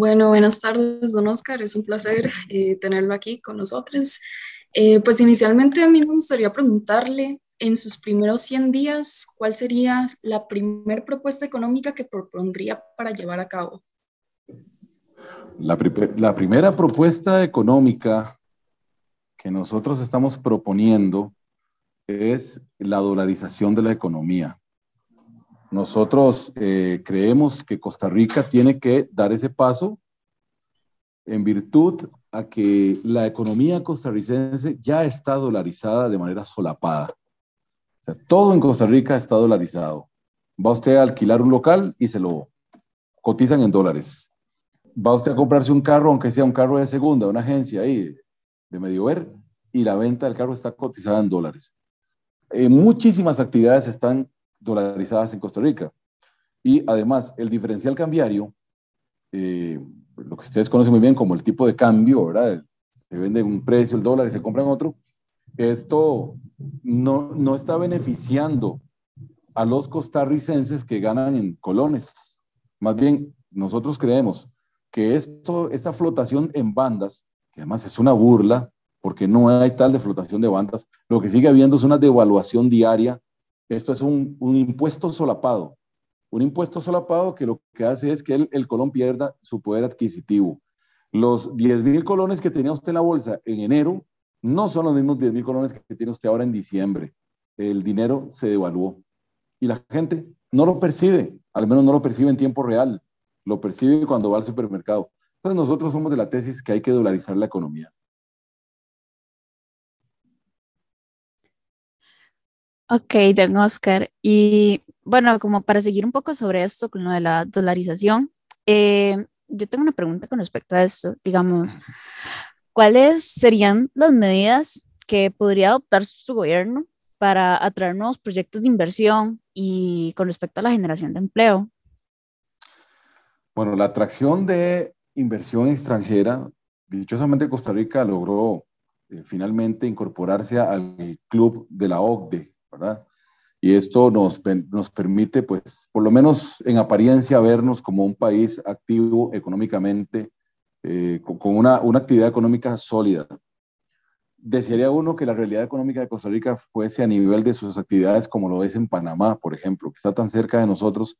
Bueno, buenas tardes, don Oscar. Es un placer eh, tenerlo aquí con nosotros. Eh, pues inicialmente a mí me gustaría preguntarle, en sus primeros 100 días, ¿cuál sería la primera propuesta económica que propondría para llevar a cabo? La, la primera propuesta económica que nosotros estamos proponiendo es la dolarización de la economía. Nosotros eh, creemos que Costa Rica tiene que dar ese paso en virtud a que la economía costarricense ya está dolarizada de manera solapada. O sea, todo en Costa Rica está dolarizado. Va usted a alquilar un local y se lo cotizan en dólares. Va usted a comprarse un carro, aunque sea un carro de segunda, una agencia ahí de medio ver, y la venta del carro está cotizada en dólares. Eh, muchísimas actividades están dolarizadas en Costa Rica. Y además, el diferencial cambiario, eh, lo que ustedes conocen muy bien como el tipo de cambio, ¿verdad? Se vende un precio el dólar y se compra en otro. Esto no, no está beneficiando a los costarricenses que ganan en colones. Más bien, nosotros creemos que esto, esta flotación en bandas, que además es una burla, porque no hay tal de flotación de bandas, lo que sigue habiendo es una devaluación diaria esto es un, impuesto solapado. Un impuesto solapado que lo que hace es que el, el colón pierda su poder adquisitivo. Los 10 mil colones que tenía usted en la bolsa en enero no son los mismos 10 mil colones que tiene usted ahora en diciembre. El dinero se devaluó y la gente no lo percibe, al menos no lo percibe en tiempo real, lo percibe cuando va al supermercado. Entonces nosotros somos de la tesis que hay que dolarizar la economía. Ok, don Oscar. Y bueno, como para seguir un poco sobre esto, con lo de la dolarización, eh, yo tengo una pregunta con respecto a esto. Digamos, ¿cuáles serían las medidas que podría adoptar su gobierno para atraer nuevos proyectos de inversión y con respecto a la generación de empleo? Bueno, la atracción de inversión extranjera, dichosamente Costa Rica logró eh, finalmente incorporarse al club de la OCDE, Y esto nos, nos permite, pues, por lo menos en apariencia, vernos como un país activo económicamente, eh, con, una, una actividad económica sólida. Desearía uno que la realidad económica de Costa Rica fuese a nivel de sus actividades como lo es en Panamá, por ejemplo, que está tan cerca de nosotros,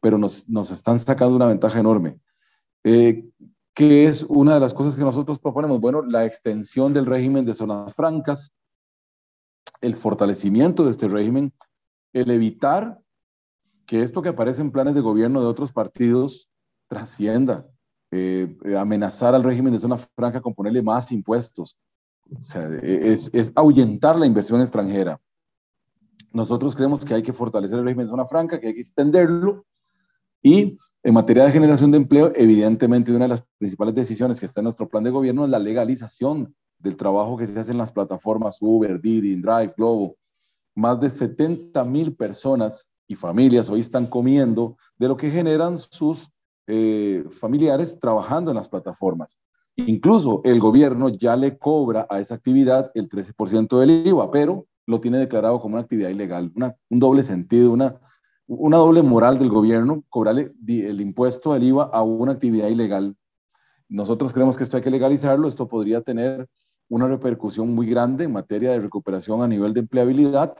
pero nos, nos están sacando una ventaja enorme. Eh, ¿Qué es una de las cosas que nosotros proponemos? Bueno, la extensión del régimen de zonas francas, el fortalecimiento de este régimen, el evitar que esto que aparece en planes de gobierno de otros partidos trascienda, eh, amenazar al régimen de zona franca con ponerle más impuestos. O sea, es, es ahuyentar la inversión extranjera. Nosotros creemos que hay que fortalecer el régimen de zona franca, que hay que extenderlo. Y en materia de generación de empleo, evidentemente una de las principales decisiones que está en nuestro plan de gobierno es la legalización del trabajo que se hace en las plataformas Uber, Didi, Drive, Globo. Más de 70 mil personas y familias hoy están comiendo de lo que generan sus eh, familiares trabajando en las plataformas. Incluso el gobierno ya le cobra a esa actividad el 13% del IVA, pero lo tiene declarado como una actividad ilegal, un doble sentido, una, una doble moral del gobierno, cobrarle el impuesto del IVA a una actividad ilegal. Nosotros creemos que esto hay que legalizarlo, esto podría tener una repercusión muy grande en materia de recuperación a nivel de empleabilidad.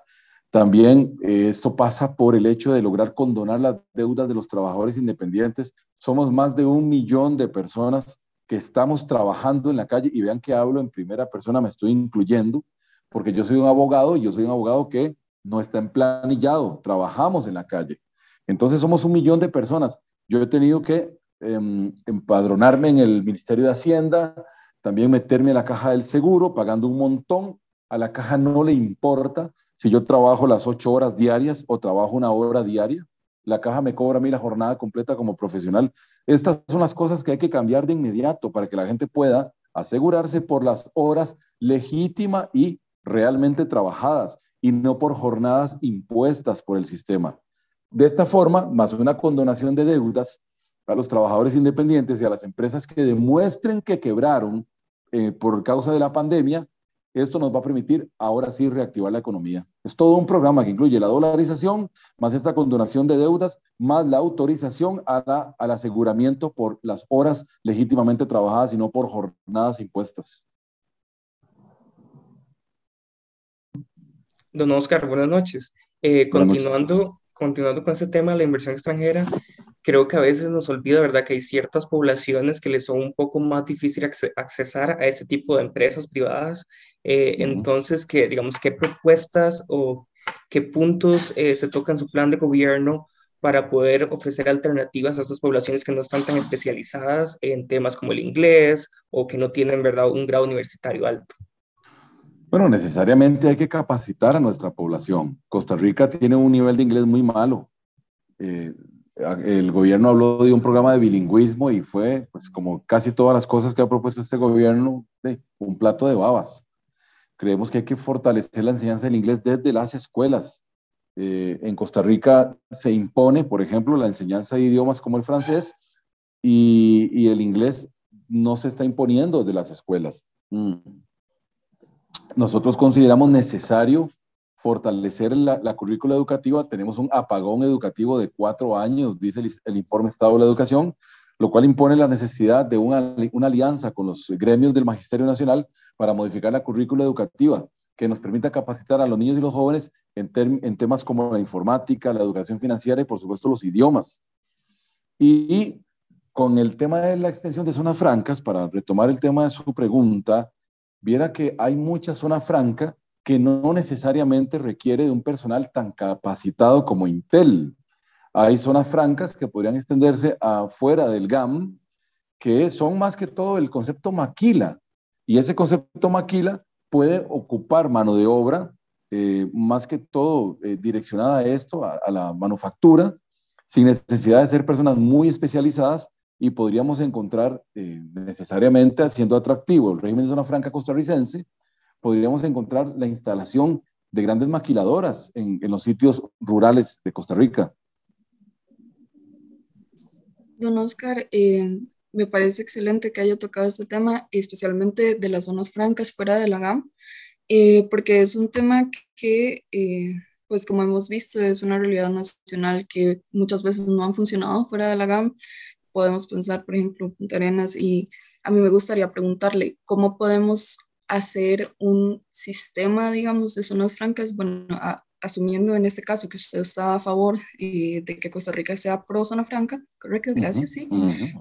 También eh, esto pasa por el hecho de lograr condonar las deudas de los trabajadores independientes. Somos más de un millón de personas que estamos trabajando en la calle y vean que hablo en primera persona, me estoy incluyendo, porque yo soy un abogado y yo soy un abogado que no está emplanillado, trabajamos en la calle. Entonces somos un millón de personas. Yo he tenido que em, empadronarme en el Ministerio de Hacienda, también meterme a la caja del seguro pagando un montón. A la caja no le importa si yo trabajo las ocho horas diarias o trabajo una hora diaria. La caja me cobra a mí la jornada completa como profesional. Estas son las cosas que hay que cambiar de inmediato para que la gente pueda asegurarse por las horas legítimas y realmente trabajadas y no por jornadas impuestas por el sistema. De esta forma, más una condonación de deudas, a los trabajadores independientes y a las empresas que demuestren que quebraron eh, por causa de la pandemia, esto nos va a permitir ahora sí reactivar la economía. Es todo un programa que incluye la dolarización, más esta condonación de deudas, más la autorización a al aseguramiento por las horas legítimamente trabajadas y no por jornadas impuestas. Don Oscar, buenas noches. Eh, continuando, continuando con este tema de la inversión extranjera, creo que a veces nos olvida, ¿verdad?, que hay ciertas poblaciones que les son un poco más difícil accesar a este tipo de empresas privadas. Eh, entonces, que, digamos, ¿qué propuestas o qué puntos eh, se tocan en su plan de gobierno para poder ofrecer alternativas a estas poblaciones que no están tan especializadas en temas como el inglés o que no tienen, ¿verdad?, un grado universitario alto? Bueno, necesariamente hay que capacitar a nuestra población. Costa Rica tiene un nivel de inglés muy malo. Eh, el gobierno habló de un programa de bilingüismo y fue, pues como casi todas las cosas que ha propuesto este gobierno, un plato de babas. Creemos que hay que fortalecer la enseñanza del inglés desde las escuelas. Eh, en Costa Rica se impone, por ejemplo, la enseñanza de idiomas como el francés y, el inglés no se está imponiendo desde las escuelas. Mm. Nosotros consideramos necesario fortalecer la, currícula educativa. Tenemos un apagón educativo de cuatro años, dice el, informe Estado de la Educación, lo cual impone la necesidad de una, alianza con los gremios del Magisterio Nacional para modificar la currícula educativa que nos permita capacitar a los niños y los jóvenes en, en temas como la informática, la educación financiera y por supuesto los idiomas. Y con el tema de la extensión de zonas francas, para retomar el tema de su pregunta, viera que hay mucha zona franca que no necesariamente requiere de un personal tan capacitado como Intel. Hay zonas francas que podrían extenderse afuera del GAM, que son más que todo el concepto maquila. Y ese concepto maquila puede ocupar mano de obra, eh, más que todo eh, direccionada a esto, a, la manufactura, sin necesidad de ser personas muy especializadas y podríamos encontrar eh, necesariamente haciendo atractivo el régimen de zona franca costarricense podríamos encontrar la instalación de grandes maquiladoras en, los sitios rurales de Costa Rica. Don Oscar, eh, me parece excelente que haya tocado este tema, especialmente de las zonas francas fuera de la GAM, eh, porque es un tema que, eh, pues como hemos visto, es una realidad nacional que muchas veces no han funcionado fuera de la GAM. Podemos pensar, por ejemplo, Punta Arenas, y a mí me gustaría preguntarle cómo podemos hacer un sistema, digamos, de zonas francas, bueno, asumiendo en este caso que usted está a favor eh, de que Costa Rica sea pro zona franca, correcto, gracias, sí.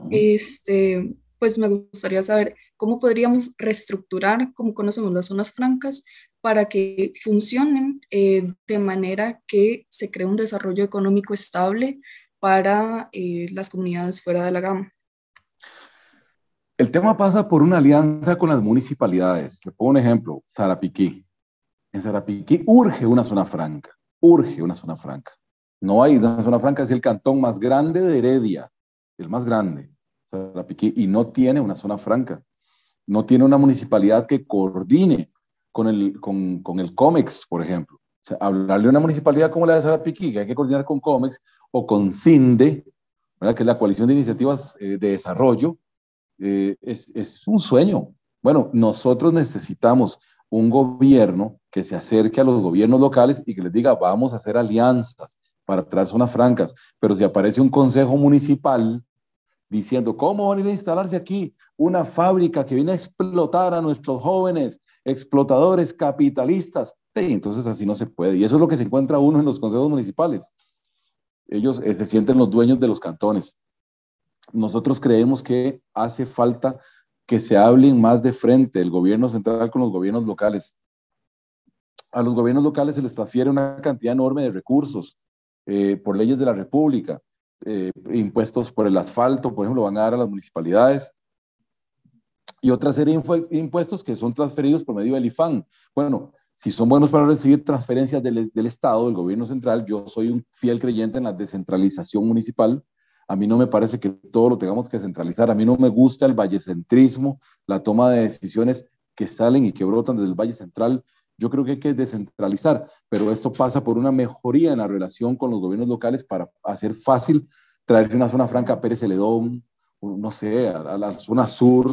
Este, pues me gustaría saber cómo podríamos reestructurar, cómo conocemos las zonas francas, para que funcionen eh, de manera que se cree un desarrollo económico estable para eh, las comunidades fuera de la gama. El tema pasa por una alianza con las municipalidades. Le pongo un ejemplo, Sarapiquí. En Sarapiquí urge una zona franca, urge una zona franca. No hay una zona franca, es el cantón más grande de Heredia, el más grande, Sarapiquí, y no tiene una zona franca. No tiene una municipalidad que coordine con el, con, con el COMEX, por ejemplo. O sea, hablarle de una municipalidad como la de Sarapiquí, que hay que coordinar con COMEX o con CINDE, que es la Coalición de Iniciativas eh, de Desarrollo, eh, es, es un sueño. Bueno, nosotros necesitamos un gobierno que se acerque a los gobiernos locales y que les diga, vamos a hacer alianzas para traer zonas francas, pero si aparece un consejo municipal diciendo, ¿cómo van a instalarse aquí una fábrica que viene a explotar a nuestros jóvenes, explotadores, capitalistas? entonces así no se puede. Y eso es lo que se encuentra uno en los consejos municipales. Ellos eh, se sienten los dueños de los cantones nosotros creemos que hace falta que se hablen más de frente el gobierno central con los gobiernos locales. A los gobiernos locales se les transfiere una cantidad enorme de recursos eh, por leyes de la República, eh, impuestos por el asfalto, por ejemplo, van a dar a las municipalidades y otra serie de impuestos que son transferidos por medio del IFAN. Bueno, si son buenos para recibir transferencias del, del Estado, del gobierno central, yo soy un fiel creyente en la descentralización municipal, a mí no me parece que todo lo tengamos que centralizar. A mí no me gusta el vallecentrismo, la toma de decisiones que salen y que brotan desde el Valle Central. Yo creo que hay que descentralizar, pero esto pasa por una mejoría en la relación con los gobiernos locales para hacer fácil traerse una zona franca a Pérez Celedón, no sé, a, la zona sur,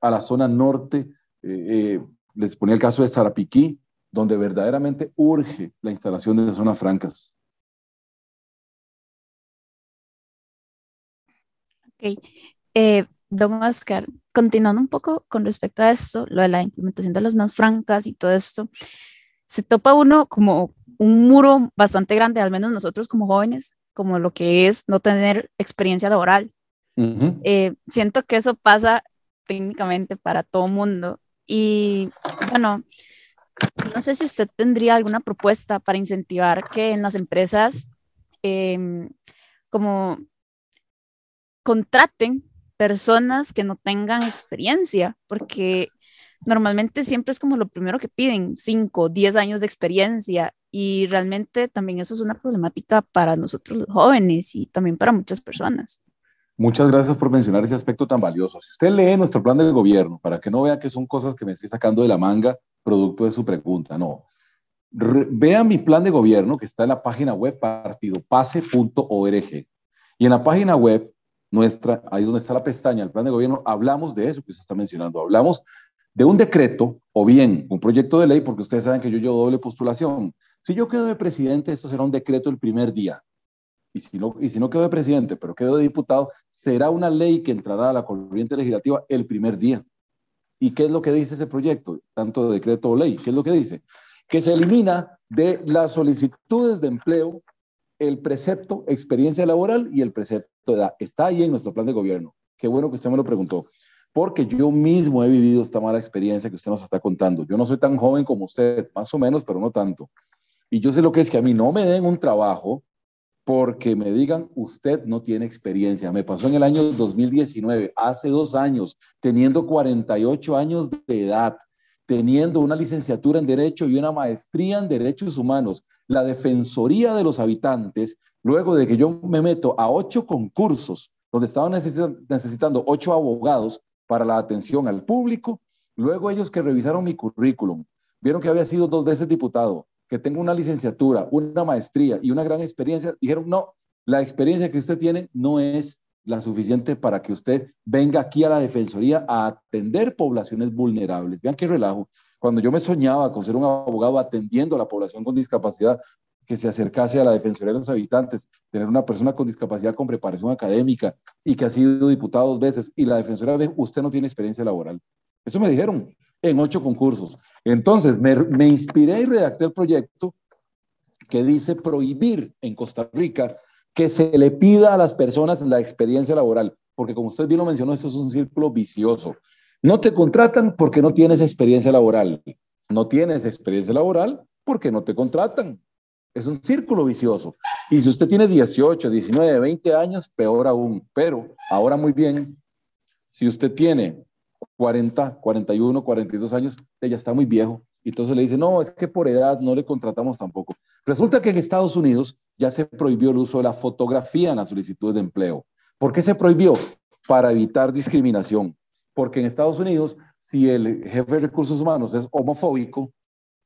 a la zona norte, eh, eh, les ponía el caso de Sarapiquí, donde verdaderamente urge la instalación de zonas francas. Ok. Eh, don Oscar, continuando un poco con respecto a esto, lo de la implementación de las zonas francas y todo esto, se topa uno como un muro bastante grande, al menos nosotros como jóvenes, como lo que es no tener experiencia laboral. Eh, siento que eso pasa técnicamente para todo mundo. Y bueno, no sé si usted tendría alguna propuesta para incentivar que en las empresas em, como contraten personas que no tengan experiencia, porque normalmente siempre es como lo primero que piden, 5, 10 años de experiencia y realmente también eso es una problemática para nosotros los jóvenes y también para muchas personas. Muchas gracias por mencionar ese aspecto tan valioso. Si usted lee nuestro plan de gobierno, para que no vea que son cosas que me estoy sacando de la manga, producto de su pregunta, no. vea mi plan de gobierno que está en la página web partidopase.org. Y en la página web nuestra, ahí donde está la pestaña, el plan de gobierno, hablamos de eso que se está mencionando. Hablamos de un decreto o bien un proyecto de ley, porque ustedes saben que yo llevo doble postulación. Si yo quedo de presidente, esto será un decreto el primer día y si no, y si no quedo de presidente, pero quedo de diputado, será una ley que entrará a la corriente legislativa el primer día. ¿Y qué es lo que dice ese proyecto, tanto de decreto o ley? ¿Qué es lo que dice? Que se elimina de las solicitudes de empleo el precepto experiencia laboral y el precepto edad. Está ahí en nuestro plan de gobierno. Qué bueno que usted me lo preguntó, porque yo mismo he vivido esta mala experiencia que usted nos está contando. Yo no soy tan joven como usted, más o menos, pero no tanto. Y yo sé lo que es que a mí no me den un trabajo porque me digan, usted no tiene experiencia. Me pasó en el año 2019, hace dos años, teniendo 48 años de edad, teniendo una licenciatura en Derecho y una maestría en Derechos Humanos. La Defensoría de los Habitantes, luego de que yo me meto a ocho concursos, donde estaban necesitando ocho abogados para la atención al público, luego ellos que revisaron mi currículum, vieron que había sido dos veces diputado, que tengo una licenciatura, una maestría y una gran experiencia, dijeron, no, la experiencia que usted tiene no es la suficiente para que usted venga aquí a la Defensoría a atender poblaciones vulnerables. Vean qué relajo. Cuando yo me soñaba con ser un abogado atendiendo a la población con discapacidad, que se acercase a la Defensoría de los Habitantes, tener una persona con discapacidad con preparación académica y que ha sido diputado dos veces, y la Defensoría ve, usted no tiene experiencia laboral. Eso me dijeron en ocho concursos. Entonces, me, inspiré y redacté el proyecto que dice prohibir en Costa Rica que se le pida a las personas la experiencia laboral, porque como usted bien lo mencionó, esto es un círculo vicioso. No te contratan porque no tienes experiencia laboral. No tienes experiencia laboral porque no te contratan. Es un círculo vicioso. Y si usted tiene 18, 19, 20 años, peor aún. Pero ahora muy bien, si usted tiene 40, 41, 42 años, ella está muy viejo. Y entonces le dice, no, es que por edad no le contratamos tampoco. Resulta que en Estados Unidos ya se prohibió el uso de la fotografía en la solicitud de empleo. ¿Por qué se prohibió? Para evitar discriminación. Porque en Estados Unidos, si el jefe de recursos humanos es homofóbico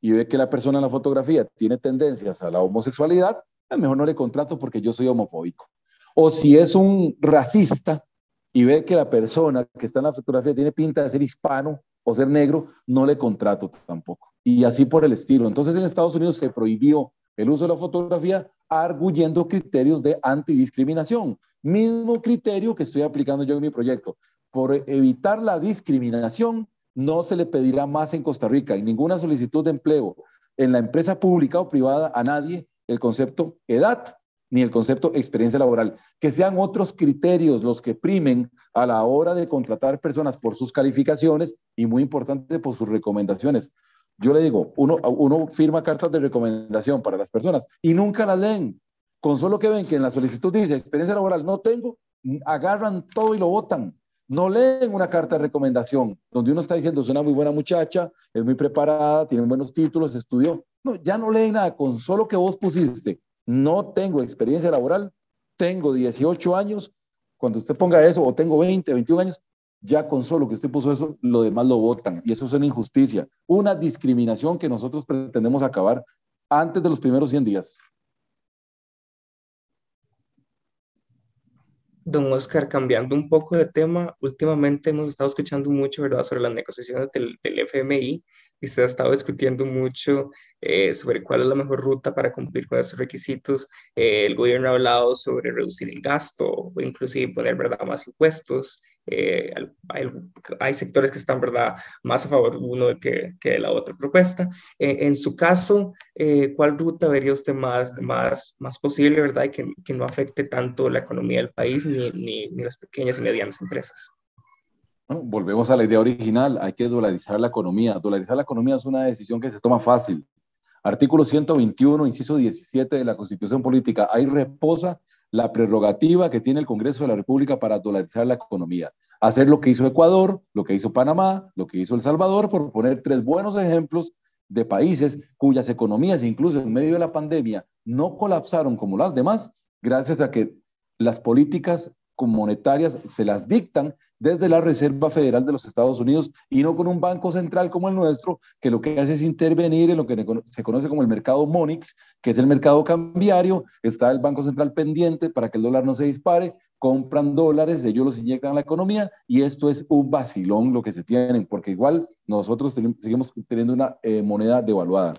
y ve que la persona en la fotografía tiene tendencias a la homosexualidad, mejor no le contrato porque yo soy homofóbico. O si es un racista y ve que la persona que está en la fotografía tiene pinta de ser hispano o ser negro, no le contrato tampoco. Y así por el estilo. Entonces en Estados Unidos se prohibió el uso de la fotografía arguyendo criterios de antidiscriminación. Mismo criterio que estoy aplicando yo en mi proyecto. Por evitar la discriminación, no se le pedirá más en Costa Rica, en ninguna solicitud de empleo, en la empresa pública o privada, a nadie el concepto edad ni el concepto experiencia laboral, que sean otros criterios los que primen a la hora de contratar personas por sus calificaciones y muy importante por sus recomendaciones. Yo le digo, uno, uno firma cartas de recomendación para las personas y nunca las leen. Con solo que ven que en la solicitud dice experiencia laboral no tengo, agarran todo y lo votan. No leen una carta de recomendación donde uno está diciendo es una muy buena muchacha, es muy preparada, tiene buenos títulos, estudió. No, ya no leen nada. Con solo que vos pusiste no tengo experiencia laboral, tengo 18 años, cuando usted ponga eso, o tengo 20, 21 años, ya con solo que usted puso eso, lo demás lo votan. Y eso es una injusticia, una discriminación que nosotros pretendemos acabar antes de los primeros 100 días. Don Oscar, cambiando un poco de tema, últimamente hemos estado escuchando mucho, ¿verdad?, sobre las negociaciones del, FMI y se ha estado discutiendo mucho eh, sobre cuál es la mejor ruta para cumplir con esos requisitos. Eh, el gobierno ha hablado sobre reducir el gasto o inclusive poner, ¿verdad?, más impuestos. Eh, hay, sectores que están, ¿verdad?, más a favor uno que, que de la otra propuesta. en su caso, ¿cuál ruta vería usted más, más, más posible, ¿verdad?, y que, que no afecte tanto la economía del país ni, ni, ni las pequeñas y medianas empresas. Volvemos a la idea original, hay que dolarizar la economía. Dolarizar la economía es una decisión que se toma fácil. Artículo 121, inciso 17 de la Constitución Política. Ahí reposa la prerrogativa que tiene el Congreso de la República para dolarizar la economía. Hacer lo que hizo Ecuador, lo que hizo Panamá, lo que hizo El Salvador, por poner tres buenos ejemplos de países cuyas economías, incluso en medio de la pandemia, no colapsaron como las demás, gracias a que las políticas monetarias se las dictan desde la Reserva Federal de los Estados Unidos y no con un banco central como el nuestro, que lo que hace es intervenir en lo que se conoce como el mercado Monix, que es el mercado cambiario, está el Banco Central pendiente para que el dólar no se dispare, compran dólares, ellos los inyectan a la economía y esto es un vacilón lo que se tienen, porque igual nosotros seguimos teniendo una eh, moneda devaluada.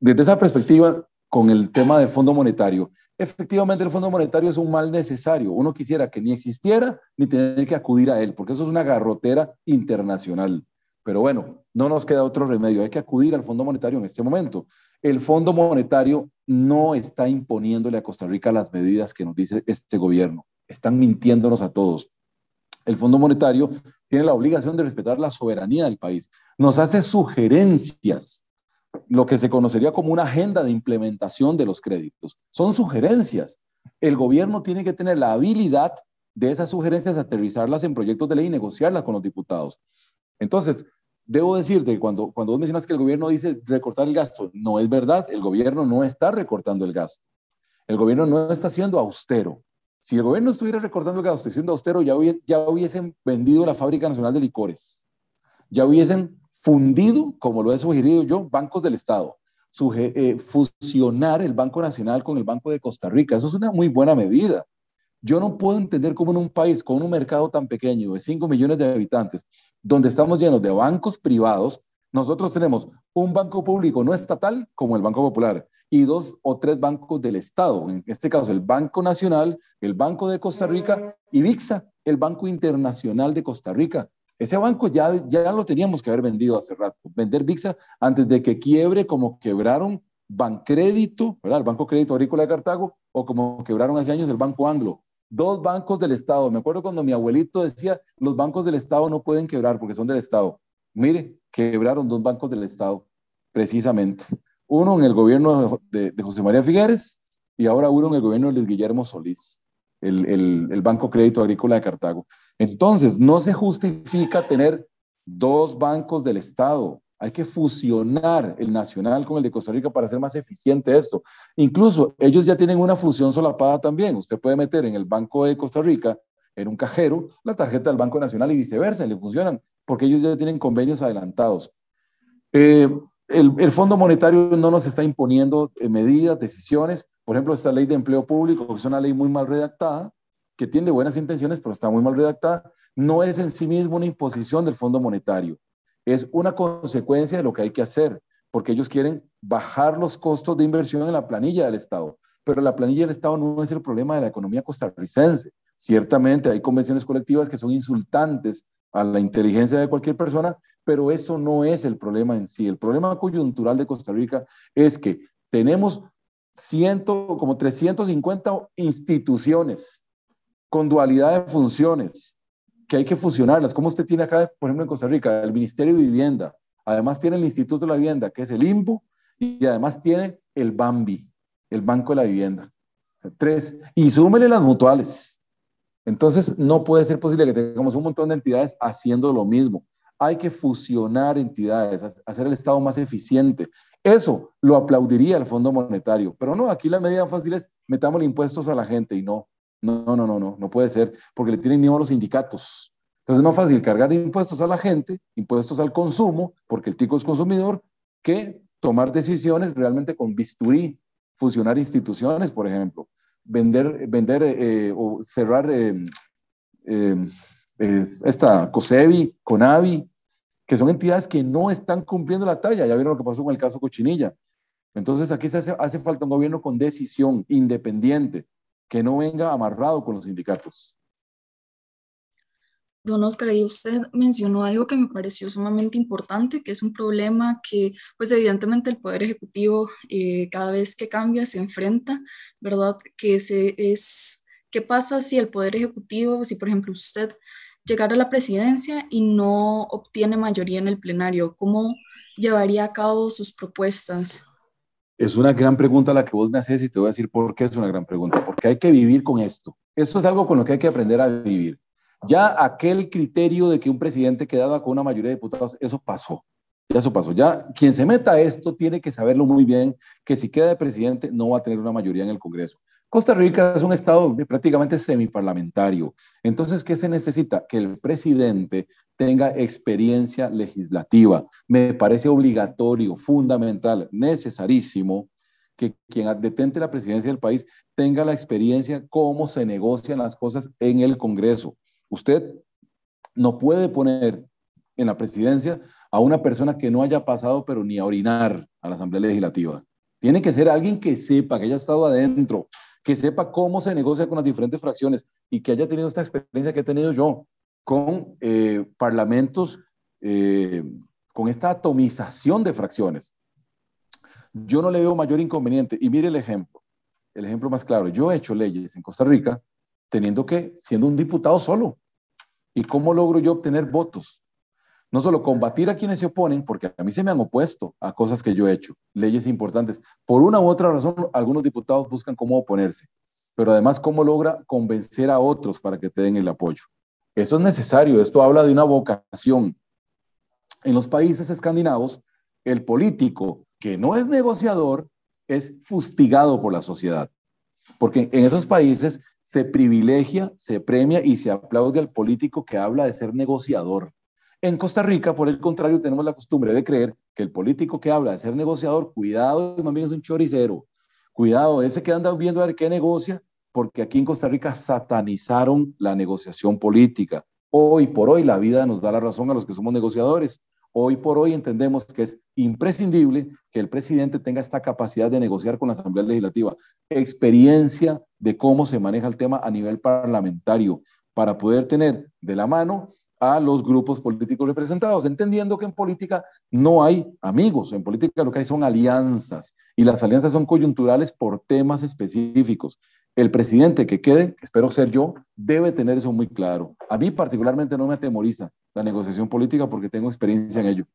Desde esa perspectiva, con el tema del Fondo Monetario, efectivamente el Fondo Monetario es un mal necesario. Uno quisiera que ni existiera ni tener que acudir a él, porque eso es una garrotera internacional. Pero bueno, no nos queda otro remedio, hay que acudir al Fondo Monetario en este momento. El Fondo Monetario no está imponiéndole a Costa Rica las medidas que nos dice este gobierno. Están mintiéndonos a todos. El Fondo Monetario tiene la obligación de respetar la soberanía del país. Nos hace sugerencias lo que se conocería como una agenda de implementación de los créditos. Son sugerencias. El gobierno tiene que tener la habilidad de esas sugerencias, aterrizarlas en proyectos de ley y negociarlas con los diputados. Entonces, debo decirte que cuando, cuando vos mencionas que el gobierno dice recortar el gasto, no es verdad, el gobierno no está recortando el gasto. El gobierno no está siendo austero. Si el gobierno estuviera recortando el gasto y siendo austero, ya, ya hubiesen vendido la Fábrica Nacional de Licores, ya hubiesen fundido, como lo he sugerido yo, bancos del Estado. Eh, fusionar el Banco Nacional con el Banco de Costa Rica. Eso es una muy buena medida. Yo no puedo entender cómo en un país con un mercado tan pequeño de 5 millones de habitantes, donde estamos llenos de bancos privados, nosotros tenemos un banco público no estatal como el Banco Popular y dos o tres bancos del Estado, en este caso el Banco Nacional, el Banco de Costa Rica y VIXA, el Banco Internacional de Costa Rica. Ese banco ya, ya lo teníamos que haber vendido hace rato. Vender VIXA antes de que quiebre como quebraron Bancrédito, ¿verdad? el Banco Crédito Agrícola de Cartago, o como quebraron hace años el Banco Anglo. Dos bancos del Estado. Me acuerdo cuando mi abuelito decía, los bancos del Estado no pueden quebrar porque son del Estado. Mire, quebraron dos bancos del Estado, precisamente. Uno en el gobierno de, José María Figueres y ahora uno en el gobierno de Luis Guillermo Solís, el, el, el Banco Crédito Agrícola de Cartago. Entonces, no se justifica tener dos bancos del Estado. Hay que fusionar el nacional con el de Costa Rica para hacer más eficiente esto. Incluso ellos ya tienen una fusión solapada también. Usted puede meter en el Banco de Costa Rica, en un cajero, la tarjeta del Banco Nacional y viceversa, le funcionan, porque ellos ya tienen convenios adelantados. Eh, el, Fondo Monetario no nos está imponiendo eh, medidas, decisiones. Por ejemplo, esta ley de empleo público, que es una ley muy mal redactada, que tiene buenas intenciones, pero está muy mal redactada, no es en sí mismo una imposición del Fondo Monetario, es una consecuencia de lo que hay que hacer, porque ellos quieren bajar los costos de inversión en la planilla del Estado, pero la planilla del Estado no es el problema de la economía costarricense. Ciertamente hay convenciones colectivas que son insultantes a la inteligencia de cualquier persona, pero eso no es el problema en sí. El problema coyuntural de Costa Rica es que tenemos ciento, como 350 instituciones con dualidad de funciones, que hay que fusionarlas. Como usted tiene acá, por ejemplo, en Costa Rica, el Ministerio de Vivienda, además tiene el Instituto de la Vivienda, que es el IMBO, y además tiene el BAMBI, el Banco de la Vivienda. tres, y súmele las mutuales. Entonces, no puede ser posible que tengamos un montón de entidades haciendo lo mismo. Hay que fusionar entidades, hacer el Estado más eficiente. Eso lo aplaudiría el Fondo Monetario. Pero no, aquí la medida fácil es metamos impuestos a la gente y no. No, no, no, no, no puede ser, porque le tienen miedo a los sindicatos. Entonces es más fácil cargar impuestos a la gente, impuestos al consumo, porque el tico es consumidor, que tomar decisiones realmente con bisturí, fusionar instituciones, por ejemplo. vender, vender eh, o cerrar esta COSEBI, CONAVI, que son entidades que no están cumpliendo la talla. Ya vieron lo que pasó con el caso Cochinilla. Entonces aquí se hace, hace falta un gobierno con decisión, independiente, que no venga amarrado con los sindicatos. Don Oscar, y usted mencionó algo que me pareció sumamente importante, que es un problema que, pues evidentemente el Poder Ejecutivo eh, cada vez que cambia se enfrenta, ¿verdad? Que se, es, ¿qué pasa si el Poder Ejecutivo, si por ejemplo usted llegara a la presidencia y no obtiene mayoría en el plenario? ¿Cómo llevaría a cabo sus propuestas? Es una gran pregunta la que vos me haces y te voy a decir por qué es una gran pregunta. Porque hay que vivir con esto. Esto es algo con lo que hay que aprender a vivir. Ya aquel criterio de que un presidente quedaba con una mayoría de diputados, eso pasó. Ya eso pasó. Ya quien se meta a esto tiene que saberlo muy bien, que si queda de presidente no va a tener una mayoría en el Congreso. Costa Rica es un estado prácticamente semiparlamentario. Entonces, ¿qué se necesita? Que el presidente tenga experiencia legislativa. Me parece obligatorio, fundamental, necesarísimo que quien detente la presidencia del país tenga la experiencia cómo se negocian las cosas en el Congreso. Usted no puede poner en la presidencia a una persona que no haya pasado, pero ni a orinar a la Asamblea Legislativa. Tiene que ser alguien que sepa, que haya estado adentro, que sepa cómo se negocia con las diferentes fracciones y que haya tenido esta experiencia que he tenido yo con eh, parlamentos, eh, con esta atomización de fracciones. Yo no le veo mayor inconveniente. Y mire el ejemplo, el ejemplo más claro. Yo he hecho leyes en Costa Rica teniendo que, siendo un diputado solo. ¿Y cómo logro yo obtener votos? No solo combatir a quienes se oponen, porque a mí se me han opuesto a cosas que yo he hecho, leyes importantes. Por una u otra razón, algunos diputados buscan cómo oponerse, pero además cómo logra convencer a otros para que te den el apoyo. Eso es necesario, esto habla de una vocación. En los países escandinavos, el político que no es negociador es fustigado por la sociedad, porque en esos países se privilegia, se premia y se aplaude al político que habla de ser negociador. En Costa Rica, por el contrario, tenemos la costumbre de creer que el político que habla de ser negociador, cuidado, más es un choricero. Cuidado, ese que anda viendo a ver qué negocia, porque aquí en Costa Rica satanizaron la negociación política. Hoy por hoy la vida nos da la razón a los que somos negociadores. Hoy por hoy entendemos que es imprescindible que el presidente tenga esta capacidad de negociar con la Asamblea Legislativa, experiencia de cómo se maneja el tema a nivel parlamentario, para poder tener de la mano a los grupos políticos representados, entendiendo que en política no hay amigos, en política lo que hay son alianzas y las alianzas son coyunturales por temas específicos. El presidente que quede, espero ser yo, debe tener eso muy claro. A mí particularmente no me atemoriza la negociación política porque tengo experiencia en ello.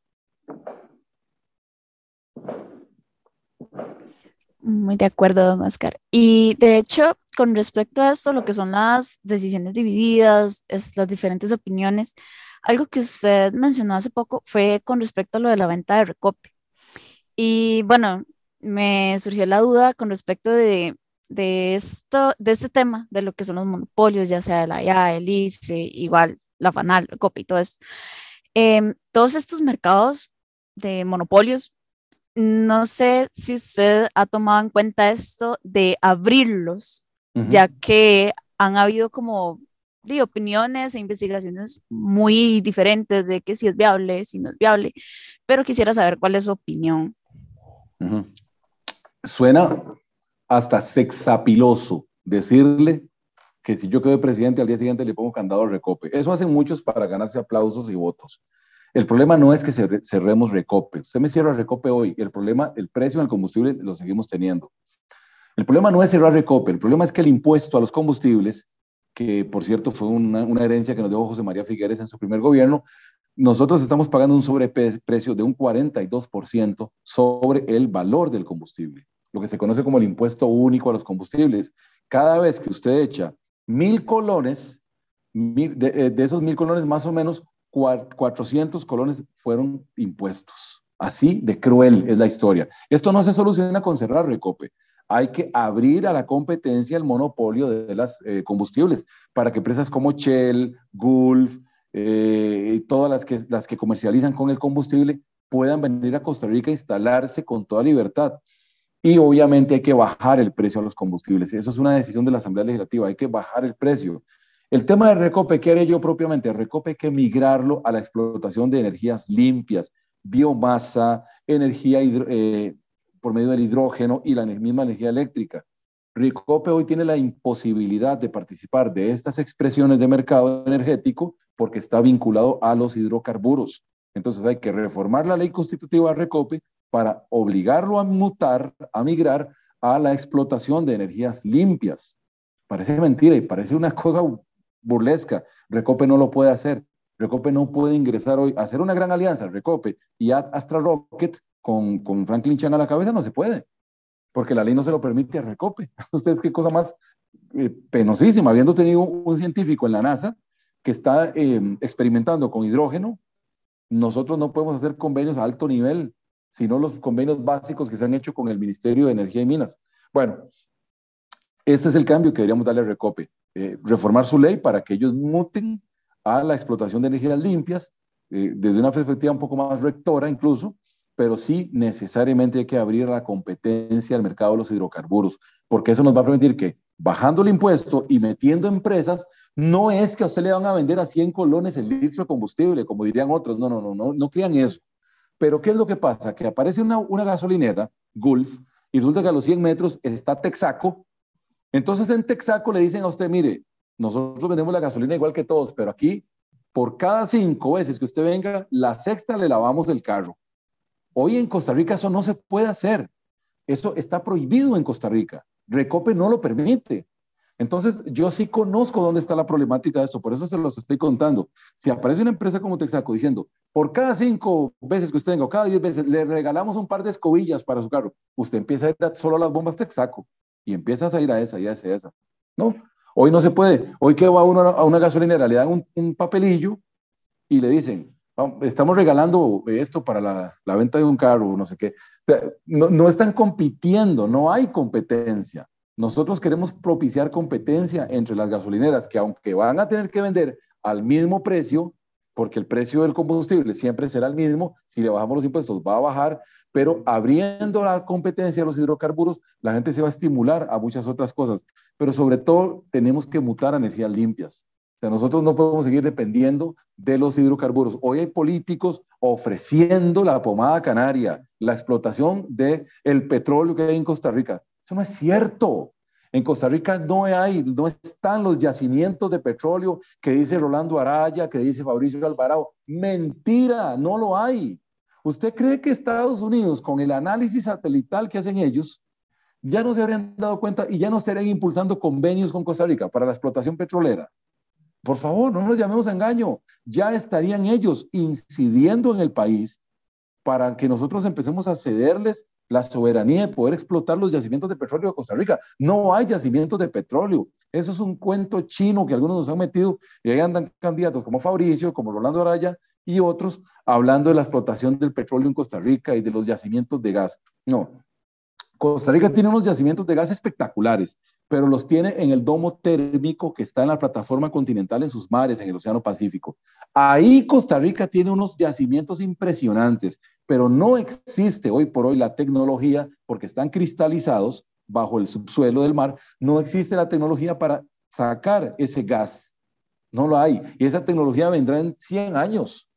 Muy de acuerdo, don Oscar. Y de hecho, con respecto a esto, lo que son las decisiones divididas, es, las diferentes opiniones, algo que usted mencionó hace poco fue con respecto a lo de la venta de recope. Y bueno, me surgió la duda con respecto de, de, esto, de este tema, de lo que son los monopolios, ya sea la IA, el ICE, igual la FANAL, el COPI, todo eso. Em, todos estos mercados de monopolios, no sé si usted ha tomado en cuenta esto de abrirlos, ya que han habido como de opiniones e investigaciones muy diferentes de que si es viable, si no es viable, pero quisiera saber cuál es su opinión. Suena hasta sexapiloso decirle que si yo quedo presidente al día siguiente le pongo candado al recope. Eso hacen muchos para ganarse aplausos y votos. El problema no es que cerremos recope. Usted me cierra recope hoy. El problema, el precio del combustible lo seguimos teniendo. El problema no es cerrar recope. El problema es que el impuesto a los combustibles, que por cierto fue una, herencia que nos dio José María Figueres en su primer gobierno, nosotros estamos pagando un sobreprecio de un 42% sobre el valor del combustible, lo que se conoce como el impuesto único a los combustibles. Cada vez que usted echa mil colones, eh, de, esos mil colones, más o menos 400 colones fueron impuestos. Así de cruel es la historia. Esto no se soluciona con cerrar Recope. Hay que abrir a la competencia el monopolio de las eh, combustibles para que empresas como Shell, Gulf, eh, todas las que, las que comercializan con el combustible puedan venir a Costa Rica a instalarse con toda libertad. Y obviamente hay que bajar el precio a los combustibles. Eso es una decisión de la Asamblea Legislativa, hay que bajar el precio. El tema de Recope, ¿qué haré yo propiamente? Recope hay que migrarlo a la explotación de energías limpias, biomasa, energía eh, por medio del hidrógeno y la misma energía eléctrica. Recope hoy tiene la imposibilidad de participar de estas expresiones de mercado energético porque está vinculado a los hidrocarburos. Entonces hay que reformar la ley constitutiva de Recope para obligarlo a mutar, a migrar a la explotación de energías limpias. Parece mentira y parece una cosa burlesca. Recope no lo puede hacer. Recope no puede ingresar hoy, hacer una gran alianza, Recope y Astra Rocket con, con Franklin Chan a la cabeza no se puede, porque la ley no se lo permite a Recope. Ustedes qué cosa más eh, penosísima, habiendo tenido un científico en la NASA que está em, experimentando con hidrógeno, nosotros no podemos hacer convenios a alto nivel, sino los convenios básicos que se han hecho con el Ministerio de Energía y Minas. Bueno, este es el cambio que deberíamos darle a Recope. Eh, reformar su ley para que ellos muten a la explotación de energías limpias eh, desde una perspectiva un poco más rectora incluso, pero sí necesariamente hay que abrir la competencia al mercado de los hidrocarburos, porque eso nos va a permitir que bajando el impuesto y metiendo empresas, no es que a usted le van a vender a 100 colones el litro de combustible, como dirían otros, no, no, no, no, no crean eso. Pero ¿qué es lo que pasa? Que aparece una, una gasolinera, Gulf, y resulta que a los 100 metros está Texaco, entonces en Texaco le dicen a usted, mire, nosotros vendemos la gasolina igual que todos, pero aquí por cada cinco veces que usted venga, la sexta le lavamos el carro. Hoy en Costa Rica eso no se puede hacer. Eso está prohibido en Costa Rica. Recope no lo permite. Entonces, yo sí conozco dónde está la problemática de esto, por eso se los estoy contando. Si aparece una empresa como Texaco diciendo, por cada cinco veces que usted venga, cada diez veces, le regalamos un par de escobillas para su carro, usted empieza a ir solo a las bombas Texaco y empiezas a ir a esa y a esa y a esa. No, hoy no se puede. Hoy que va uno a una gasolinera, le dan un, papelillo y le dicen, estamos regalando esto para la, la, venta de un carro, no sé qué. O sea, no, no están compitiendo, no hay competencia. Nosotros queremos propiciar competencia entre las gasolineras que aunque van a tener que vender al mismo precio, porque el precio del combustible siempre será el mismo, si le bajamos los impuestos va a bajar, pero abriendo la competencia a los hidrocarburos, la gente se va a estimular a muchas otras cosas, pero sobre todo tenemos que mutar a energías limpias. O sea, nosotros no podemos seguir dependiendo de los hidrocarburos. Hoy hay políticos ofreciendo la pomada canaria, la explotación del el petróleo que hay en Costa Rica. Eso no es cierto. En Costa Rica no hay, no están los yacimientos de petróleo que dice Rolando Araya, que dice Fabricio Alvarado. Mentira, no lo hay. ¿Usted cree que Estados Unidos, con el análisis satelital que hacen ellos, ya no se habrían dado cuenta y ya no estarían impulsando convenios con Costa Rica para la explotación petrolera? Por favor, no nos llamemos a engaño. Ya estarían ellos incidiendo en el país para que nosotros empecemos a cederles la soberanía de poder explotar los yacimientos de petróleo de Costa Rica. No hay yacimientos de petróleo. Eso es un cuento chino que algunos nos han metido y ahí andan candidatos como Fabricio, como Rolando Araya, y otros hablando de la explotación del petróleo en Costa Rica y de los yacimientos de gas. No, Costa Rica tiene unos yacimientos de gas espectaculares, pero los tiene en el domo térmico que está en la plataforma continental en sus mares, en el Océano Pacífico. Ahí Costa Rica tiene unos yacimientos impresionantes, pero no existe hoy por hoy la tecnología, porque están cristalizados bajo el subsuelo del mar, no existe la tecnología para sacar ese gas. No lo hay. Y esa tecnología vendrá en 100 años.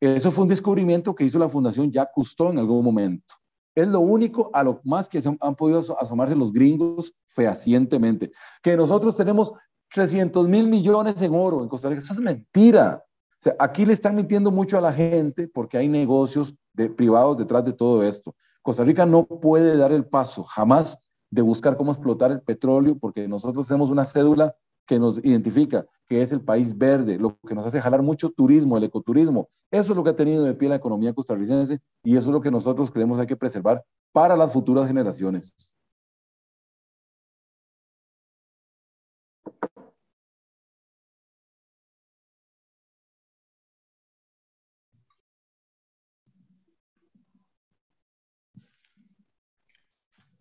Eso fue un descubrimiento que hizo la Fundación Jacques Cousteau en algún momento. Es lo único a lo más que han, podido asomarse los gringos fehacientemente. Que nosotros tenemos 300 mil millones en oro en Costa Rica. Eso es mentira. O sea, aquí le están mintiendo mucho a la gente porque hay negocios privados detrás de todo esto. Costa Rica no puede dar el paso jamás de buscar cómo explotar el petróleo porque nosotros tenemos una cédula que nos identifica, que es el país verde, lo que nos hace jalar mucho turismo, el ecoturismo. Eso es lo que ha tenido de pie la economía costarricense y eso es lo que nosotros creemos hay que preservar para las futuras generaciones.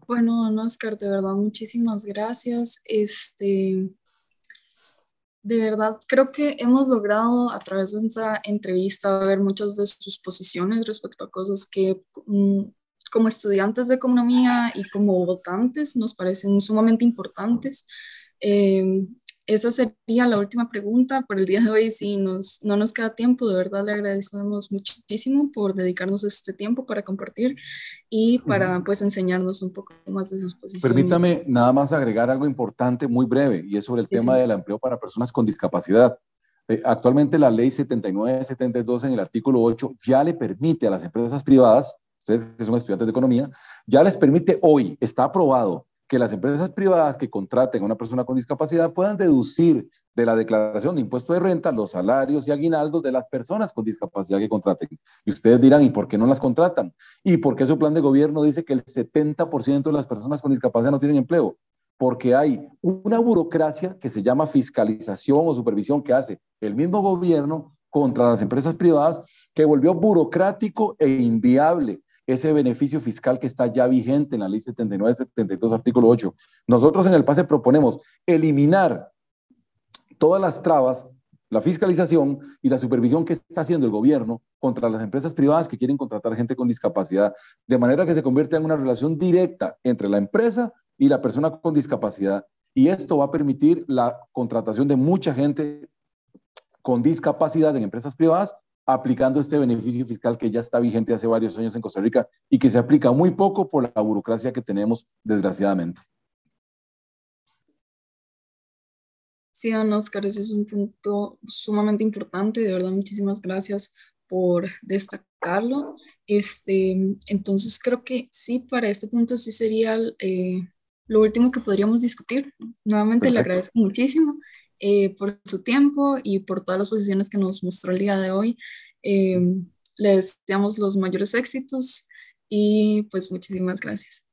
Bueno, don Oscar, de verdad, muchísimas gracias. Este, de verdad, creo que hemos logrado a través de esta entrevista ver muchas de sus posiciones respecto a cosas que mm, como estudiantes de economía y como votantes nos parecen sumamente importantes. Eh, esa sería la última pregunta por el día de hoy. Si nos, no nos queda tiempo, de verdad le agradecemos muchísimo por dedicarnos este tiempo para compartir y para pues enseñarnos un poco más de sus posiciones. Permítame nada más agregar algo importante, muy breve, y es sobre el tema del empleo para personas con discapacidad. Eh, actualmente la ley 7972 en el artículo 8 ya le permite a las empresas privadas, ustedes que son estudiantes de economía, ya les permite hoy, está aprobado, que las empresas privadas que contraten a una persona con discapacidad puedan deducir de la declaración de impuesto de renta los salarios y aguinaldos de las personas con discapacidad que contraten. Y ustedes dirán, ¿y por qué no las contratan? ¿Y por qué su plan de gobierno dice que el 70% de las personas con discapacidad no tienen empleo? Porque hay una burocracia que se llama fiscalización o supervisión que hace el mismo gobierno contra las empresas privadas que volvió burocrático e inviable ese beneficio fiscal que está ya vigente en la ley 79-72, artículo 8. Nosotros en el PASE proponemos eliminar todas las trabas, la fiscalización y la supervisión que está haciendo el gobierno contra las empresas privadas que quieren contratar gente con discapacidad, de manera que se convierta en una relación directa entre la empresa y la persona con discapacidad. Y esto va a permitir la contratación de mucha gente con discapacidad en empresas privadas aplicando este beneficio fiscal que ya está vigente hace varios años en Costa Rica y que se aplica muy poco por la burocracia que tenemos, desgraciadamente. Sí, don Oscar, ese es un punto sumamente importante. De verdad, muchísimas gracias por destacarlo. Este, entonces, creo que sí, para este punto sí sería eh, lo último que podríamos discutir. Nuevamente le agradezco muchísimo. Eh, por su tiempo y por todas las posiciones que nos mostró el día de hoy. Eh, le deseamos los mayores éxitos y pues muchísimas gracias.